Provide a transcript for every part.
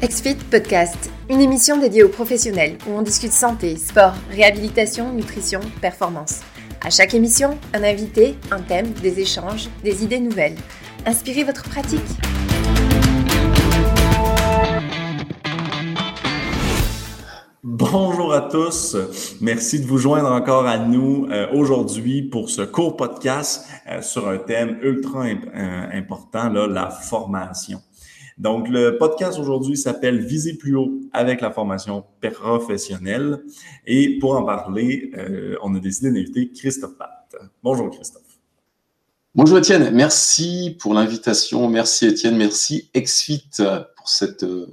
XFIT Podcast, une émission dédiée aux professionnels où on discute santé, sport, réhabilitation, nutrition, performance. À chaque émission, un invité, un thème, des échanges, des idées nouvelles. Inspirez votre pratique. Bonjour à tous. Merci de vous joindre encore à nous euh, aujourd'hui pour ce court podcast euh, sur un thème ultra euh, important, là, la formation. Donc, le podcast aujourd'hui s'appelle Viser plus haut avec la formation professionnelle. Et pour en parler, euh, on a décidé d'inviter Christophe Pat. Bonjour Christophe. Bonjour Étienne, merci pour l'invitation. Merci Étienne, merci Exfit pour euh,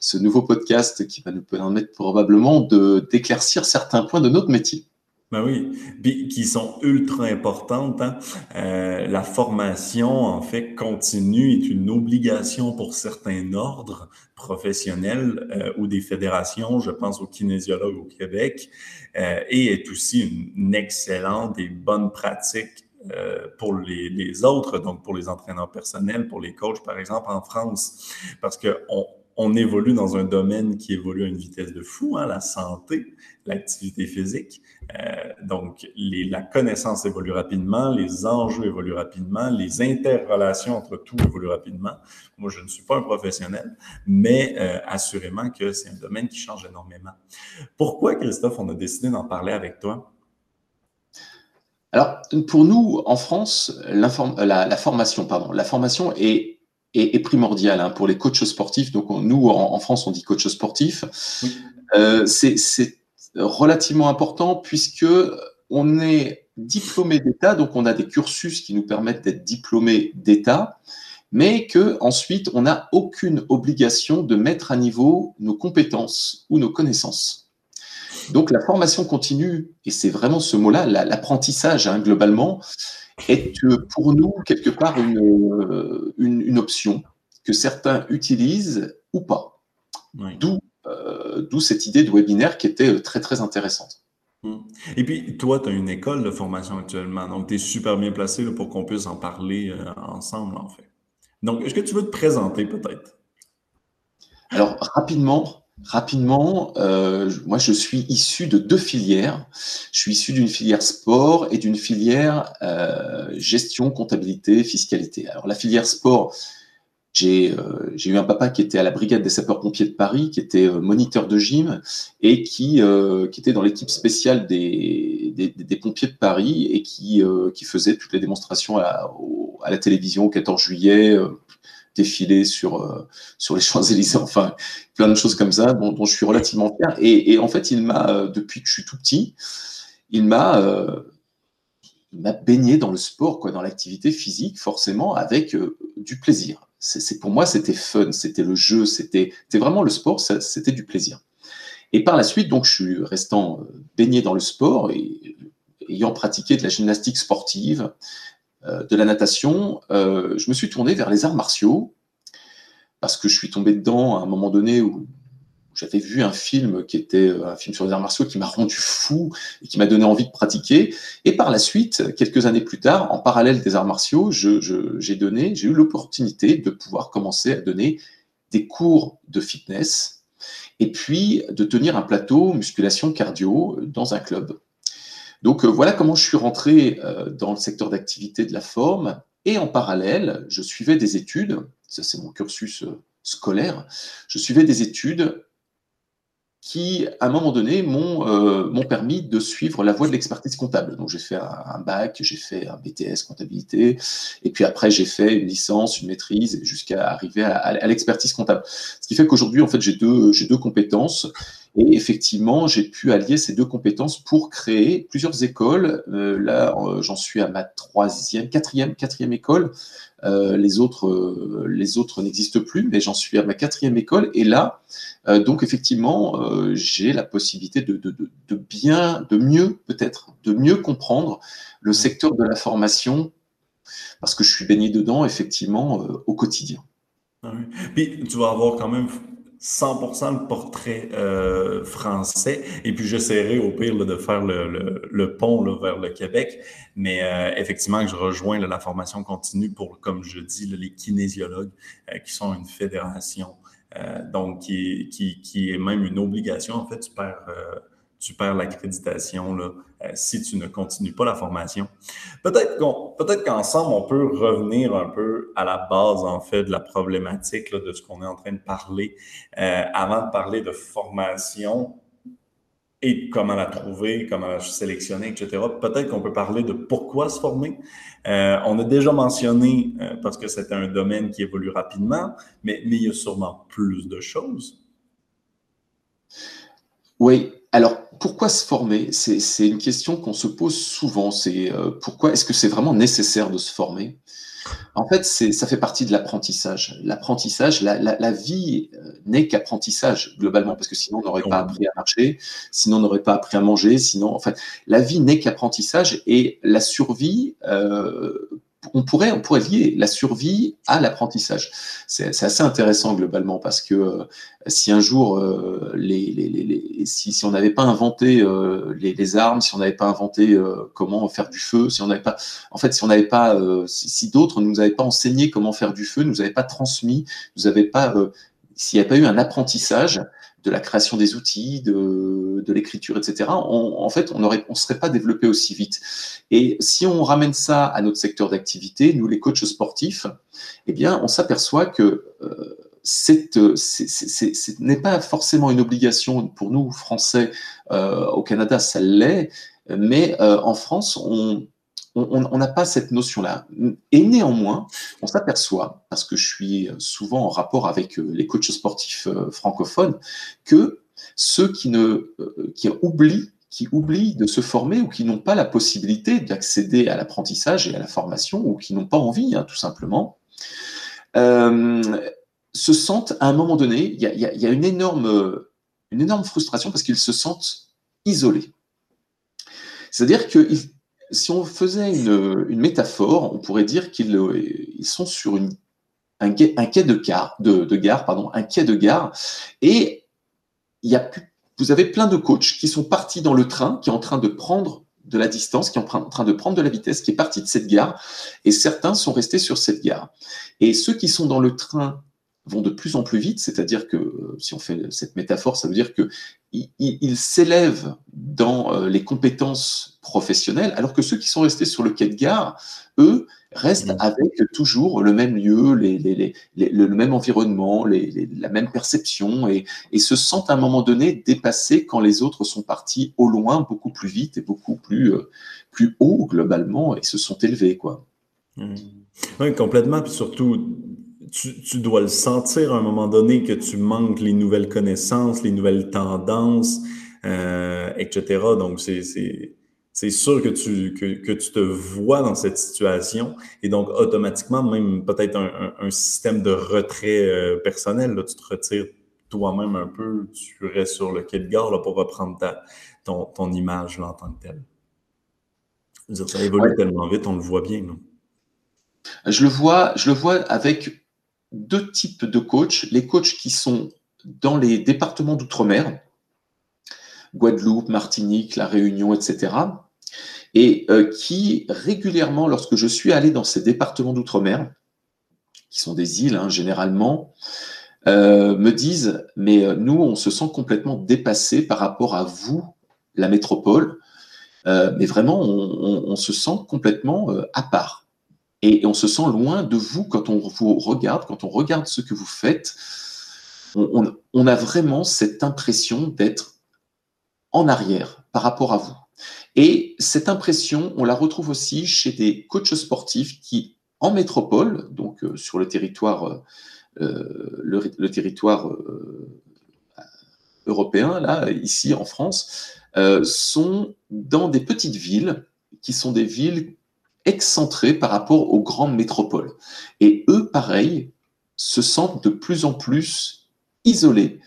ce nouveau podcast qui va nous permettre probablement d'éclaircir certains points de notre métier. Ben oui, qui sont ultra importantes. Hein. Euh, la formation, en fait, continue est une obligation pour certains ordres professionnels euh, ou des fédérations, je pense aux kinésiologues au Québec, euh, et est aussi une, excellente et bonne pratique euh, pour les, les, autres, donc pour les entraîneurs personnels, pour les coachs, par exemple, en France, parce qu'on on évolue dans un domaine qui évolue à une vitesse de fou, hein, la santé, l'activité physique. Euh, donc, la connaissance évolue rapidement, les enjeux évoluent rapidement, les interrelations entre tout évoluent rapidement. Moi, je ne suis pas un professionnel, mais euh, assurément que c'est un domaine qui change énormément. Pourquoi, Christophe, on a décidé d'en parler avec toi? Alors, pour nous, en France, la formation, pardon, la formation est est, est primordial hein, pour les coachs sportifs. Donc, nous, en, France, on dit coach sportif. Oui. Euh, c'est relativement important puisque on est diplômé d'État, donc on a des cursus qui nous permettent d'être diplômés d'État, mais que ensuite on n'a aucune obligation de mettre à niveau nos compétences ou nos connaissances. Donc la formation continue, et c'est vraiment ce mot-là, l'apprentissage hein, globalement, est pour nous quelque part une, une, une, option que certains utilisent ou pas. Oui. D'où euh, d'où cette idée de webinaire qui était très très intéressante. Hmm. Et puis, toi, tu as une école de formation actuellement, donc tu es super bien placé là, pour qu'on puisse en parler euh, ensemble, en fait. Donc, est-ce que tu veux te présenter peut-être? Alors, rapidement, rapidement, euh, moi, je suis issu de deux filières. Je suis issu d'une filière sport et d'une filière euh, gestion, comptabilité, fiscalité. Alors, la filière sport, j'ai euh, eu un papa qui était à la brigade des sapeurs-pompiers de Paris, qui était moniteur de gym et qui, était dans l'équipe spéciale des, pompiers de Paris et qui, faisait toutes les démonstrations à, à, la télévision au 14 juillet, défilé sur, sur les Champs-Élysées, enfin plein de choses comme ça dont, je suis relativement fier. Et, en fait, il m'a, depuis que je suis tout petit, il m'a il m'a baigné dans le sport, quoi, dans l'activité physique, forcément, avec du plaisir c'est pour moi, c'était fun, c'était le jeu, c'était vraiment le sport, c'était du plaisir. Et par la suite, donc, je suis restant euh, baigné dans le sport et ayant pratiqué de la gymnastique sportive, euh, de la natation, euh, je me suis tourné vers les arts martiaux parce que je suis tombé dedans à un moment donné où j'avais vu un film était euh, un film sur les arts martiaux qui m'a rendu fou et qui m'a donné envie de pratiquer. Et par la suite, quelques années plus tard, en parallèle des arts martiaux, j'ai eu l'opportunité de pouvoir commencer à donner des cours de fitness et puis de tenir un plateau musculation cardio dans un club. Donc euh, voilà comment je suis rentré euh, dans le secteur d'activité de la forme. Et en parallèle, je suivais des études, ça c'est mon cursus scolaire, je suivais des études qui, à un moment donné, m'ont euh, permis de suivre la voie de l'expertise comptable. Donc, j'ai fait un, bac, j'ai fait un BTS comptabilité, et puis après, j'ai fait une licence, une maîtrise, jusqu'à arriver à, l'expertise comptable. Ce qui fait qu'aujourd'hui, en fait, j'ai deux compétences, et effectivement, j'ai pu allier ces deux compétences pour créer plusieurs écoles. Euh, là, euh, j'en suis à ma troisième, quatrième, quatrième école. Euh, les autres, les autres n'existent plus, mais j'en suis à ma quatrième école. Et là, donc effectivement, j'ai la possibilité de, bien, de mieux peut-être, de mieux comprendre le secteur de la formation, parce que je suis baigné dedans effectivement au quotidien. Ah Puis tu vas avoir quand même 100% le portrait euh, français. Et puis, j'essaierai au pire là, de faire le, le, le pont là, vers le Québec. Mais euh, effectivement, je rejoins là, la formation continue pour, comme je dis, les kinésiologues euh, qui sont une fédération donc qui, qui, est même une obligation. En fait, tu perds, tu perds l'accréditation si tu ne continues pas la formation. Peut-être peut-être qu'ensemble, on peut revenir un peu à la base, en fait, de la problématique de ce qu'on est en train de parler avant de parler de formation et comment la trouver, comment la sélectionner, etc. Peut-être qu'on peut parler de pourquoi se former. Euh, on a déjà mentionné, euh, parce que c'est un domaine qui évolue rapidement, mais, mais il y a sûrement plus de choses. Oui, alors pourquoi se former C'est une question qu'on se pose souvent. C'est euh, pourquoi est-ce que c'est vraiment nécessaire de se former? En fait, ça fait partie de l'apprentissage. L'apprentissage, la, vie euh, n'est qu'apprentissage globalement, parce que sinon on n'aurait pas appris à marcher, sinon on n'aurait pas appris à manger, sinon, en fait, la vie n'est qu'apprentissage et la survie euh, on pourrait, on pourrait lier la survie à l'apprentissage. C'est assez intéressant globalement parce que euh, si un jour, euh, les, si, on n'avait pas inventé euh, les, armes, si on n'avait pas inventé comment faire du feu, si on n'avait pas, en fait, si on n'avait pas, si, d'autres ne nous avaient pas enseigné comment faire du feu, nous avaient pas transmis, nous avaient pas, s'il n'y a pas eu un apprentissage, de la création des outils, de, de l'écriture, etc., en fait, on ne serait pas développé aussi vite. Et si on ramène ça à notre secteur d'activité, nous, les coachs sportifs, eh bien, on s'aperçoit que euh, ce n'est pas forcément une obligation pour nous, Français, euh, au Canada, ça l'est, mais euh, en France, on, on n'a pas cette notion-là. Et néanmoins, on s'aperçoit, parce que je suis souvent en rapport avec euh, les coachs sportifs euh, francophones, que ceux qui, ne, euh, qui oublient qui oublient de se former ou qui n'ont pas la possibilité d'accéder à l'apprentissage et à la formation ou qui n'ont pas envie, hein, tout simplement, se sentent à un moment donné, il y a, une, énorme, une énorme frustration parce qu'ils se sentent isolés. C'est-à-dire qu'ils si on faisait une, métaphore, on pourrait dire qu'ils sont sur un, quai, de, gare, de, gare, pardon, un quai de gare, et il y a, vous avez plein de coachs qui sont partis dans le train, qui est en train de prendre de la distance, qui est en train de prendre de la vitesse, qui est parti de cette gare, et certains sont restés sur cette gare. Et ceux qui sont dans le train vont de plus en plus vite, c'est-à-dire que euh, si on fait cette métaphore, ça veut dire que ils s'élèvent dans euh, les compétences professionnelles, alors que ceux qui sont restés sur le quai de gare, eux, restent mmh. avec toujours le même lieu, les, les, les, le même environnement, la même perception, et, et, se sentent à un moment donné dépassés quand les autres sont partis au loin, beaucoup plus vite et beaucoup plus, euh, plus haut globalement, et se sont élevés. Quoi. Mmh. Oui, complètement. Puis surtout, tu, dois le sentir à un moment donné que tu manques les nouvelles connaissances, les nouvelles tendances, euh, etc. Donc, c'est sûr que tu, que, tu te vois dans cette situation et donc automatiquement, même peut-être un, système de retrait euh, personnel, là, tu te retires toi-même un peu, tu restes sur le quai de gare là, pour reprendre ta, ton, ton image là, en tant que tel. ça évolue tellement vite, on le voit bien. Non? Je le vois, je le vois avec deux types de coachs. Les coachs qui sont dans les départements d'outre-mer, Guadeloupe, Martinique, La Réunion, etc. Et euh, qui régulièrement, lorsque je suis allé dans ces départements d'outre-mer, qui sont des îles hein, généralement, euh, me disent, mais euh, nous, on se sent complètement dépassé par rapport à vous, la métropole, mais vraiment, on se sent complètement à part. Et, on se sent loin de vous quand on vous regarde, quand on regarde ce que vous faites. On, a vraiment cette impression d'être en arrière par rapport à vous. Et cette impression, on la retrouve aussi chez des coachs sportifs qui, en métropole, donc euh, sur le territoire, euh, le, territoire euh, européen, là, ici en France, sont dans des petites villes qui sont des villes excentrés par rapport aux grandes métropoles. Et eux, pareil, se sentent de plus en plus isolés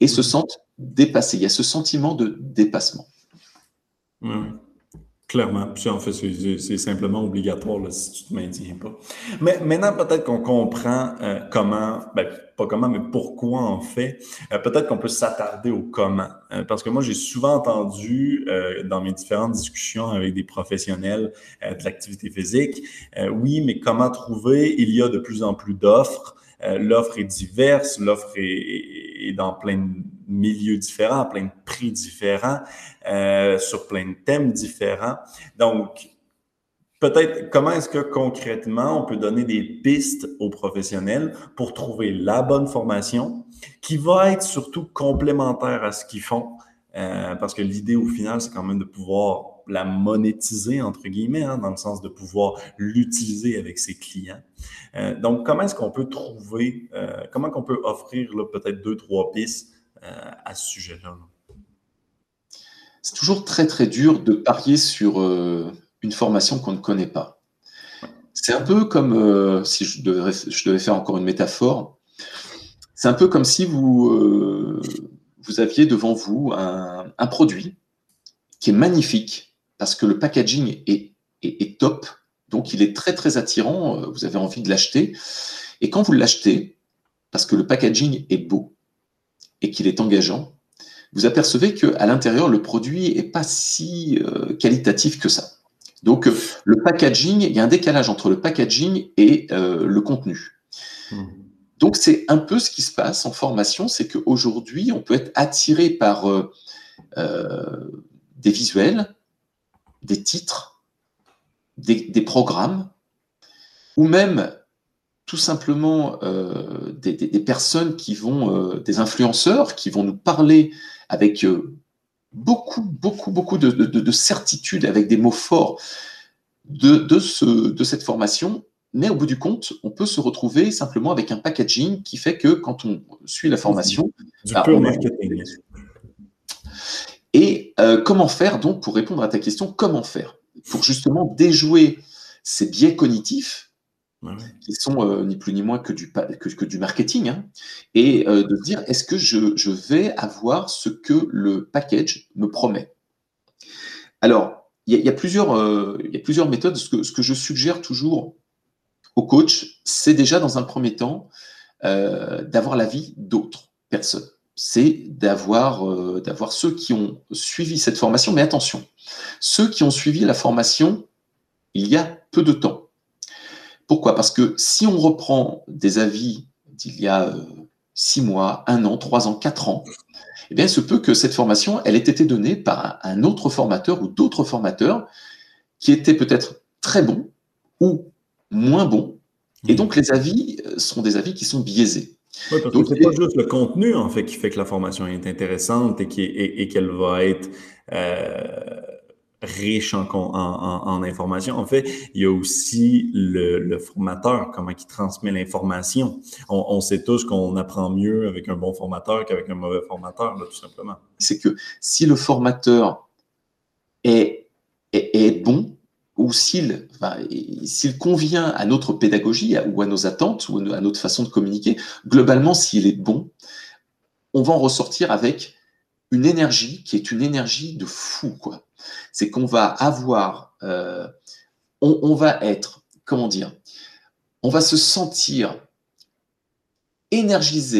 et se mmh. sentent dépassés. Il y a ce sentiment de dépassement. Mmh. Clairement. Puis en fait, c'est simplement obligatoire si tu ne te maintiens pas. Mais maintenant, peut-être qu'on comprend euh, comment, ben, pas comment, mais pourquoi en fait. Euh, peut-être qu'on peut s'attarder au comment. Euh, parce que moi, j'ai souvent entendu dans mes différentes discussions avec des professionnels de l'activité physique, oui, mais comment trouver? Il y a de plus en plus d'offres. l'offre est diverse, l'offre est, dans plein de milieux différents, plein de prix différents, sur plein de thèmes différents. Donc, peut-être comment est-ce que concrètement on peut donner des pistes aux professionnels pour trouver la bonne formation qui va être surtout complémentaire à ce qu'ils font? Euh, parce que l'idée au final, c'est quand même de pouvoir la monétiser, entre guillemets, hein, dans le sens de pouvoir l'utiliser avec ses clients. Euh, donc, comment est-ce qu'on peut trouver, euh, comment qu'on peut offrir peut-être deux, trois pistes à ce sujet-là? C'est toujours très, très dur de parier sur une formation qu'on ne connaît pas. C'est un peu comme, euh, si je devais, faire encore une métaphore, c'est un peu comme si vous, euh, aviez devant vous un, produit qui est magnifique parce que le packaging est, top, donc il est très très attirant, euh, vous avez envie de l'acheter. Et quand vous l'achetez, parce que le packaging est beau et qu'il est engageant, vous apercevez qu'à l'intérieur, le produit n'est pas si qualitatif que ça. Donc, euh, le packaging, il y a un décalage entre le packaging et euh, le contenu. Hmm. Donc, c'est un peu ce qui se passe en formation, c'est qu'aujourd'hui, on peut être attiré par euh, des visuels, des titres, des, programmes, ou même tout simplement des, personnes qui vont, des influenceurs qui vont nous parler avec beaucoup, beaucoup, beaucoup de, certitude avec des mots forts de, ce, de cette formation. Mais au bout du compte, on peut se retrouver simplement avec un packaging qui fait que quand on suit la formation, du bah, marketing. Et euh, comment faire donc pour répondre à ta question Comment faire? Pour justement déjouer ces biais cognitifs qui sont euh, ni plus ni moins que du, que, du marketing, hein, et euh, de dire est-ce que je, je, vais avoir ce que le package me promet? Alors, il y, a plusieurs, euh, y a plusieurs méthodes. Ce que, ce que je suggère toujours au coach, c'est déjà dans un premier temps d'avoir l'avis d'autres personnes. C'est d'avoir d'avoir ceux qui ont suivi cette formation, mais attention, ceux qui ont suivi la formation il y a peu de temps pourquoi? Parce que si on reprend des avis d'il y a euh, six mois, un an, trois ans, quatre ans, eh bien, il se peut que cette formation, elle ait été donnée par un autre formateur ou d'autres formateurs qui étaient peut-être très bons ou moins bons. Et donc, les avis euh, sont des avis qui sont biaisés. Oui, parce c'est pas juste le contenu, en fait, qui fait que la formation est intéressante et qu'elle va être euh, riche en, en, en, information. En fait, il y a aussi le, formateur, comment il transmet l'information. On, sait tous qu'on apprend mieux avec un bon formateur qu'avec un mauvais formateur, tout simplement. C'est que si le formateur est, est, bon, ou s'il enfin, convient à notre pédagogie ou à nos attentes ou à notre façon de communiquer, globalement, s'il est bon, on va en ressortir avec une énergie qui est une énergie de fou, quoi. C'est qu'on va avoir, euh, on, va être, comment dire, on va se sentir énergisé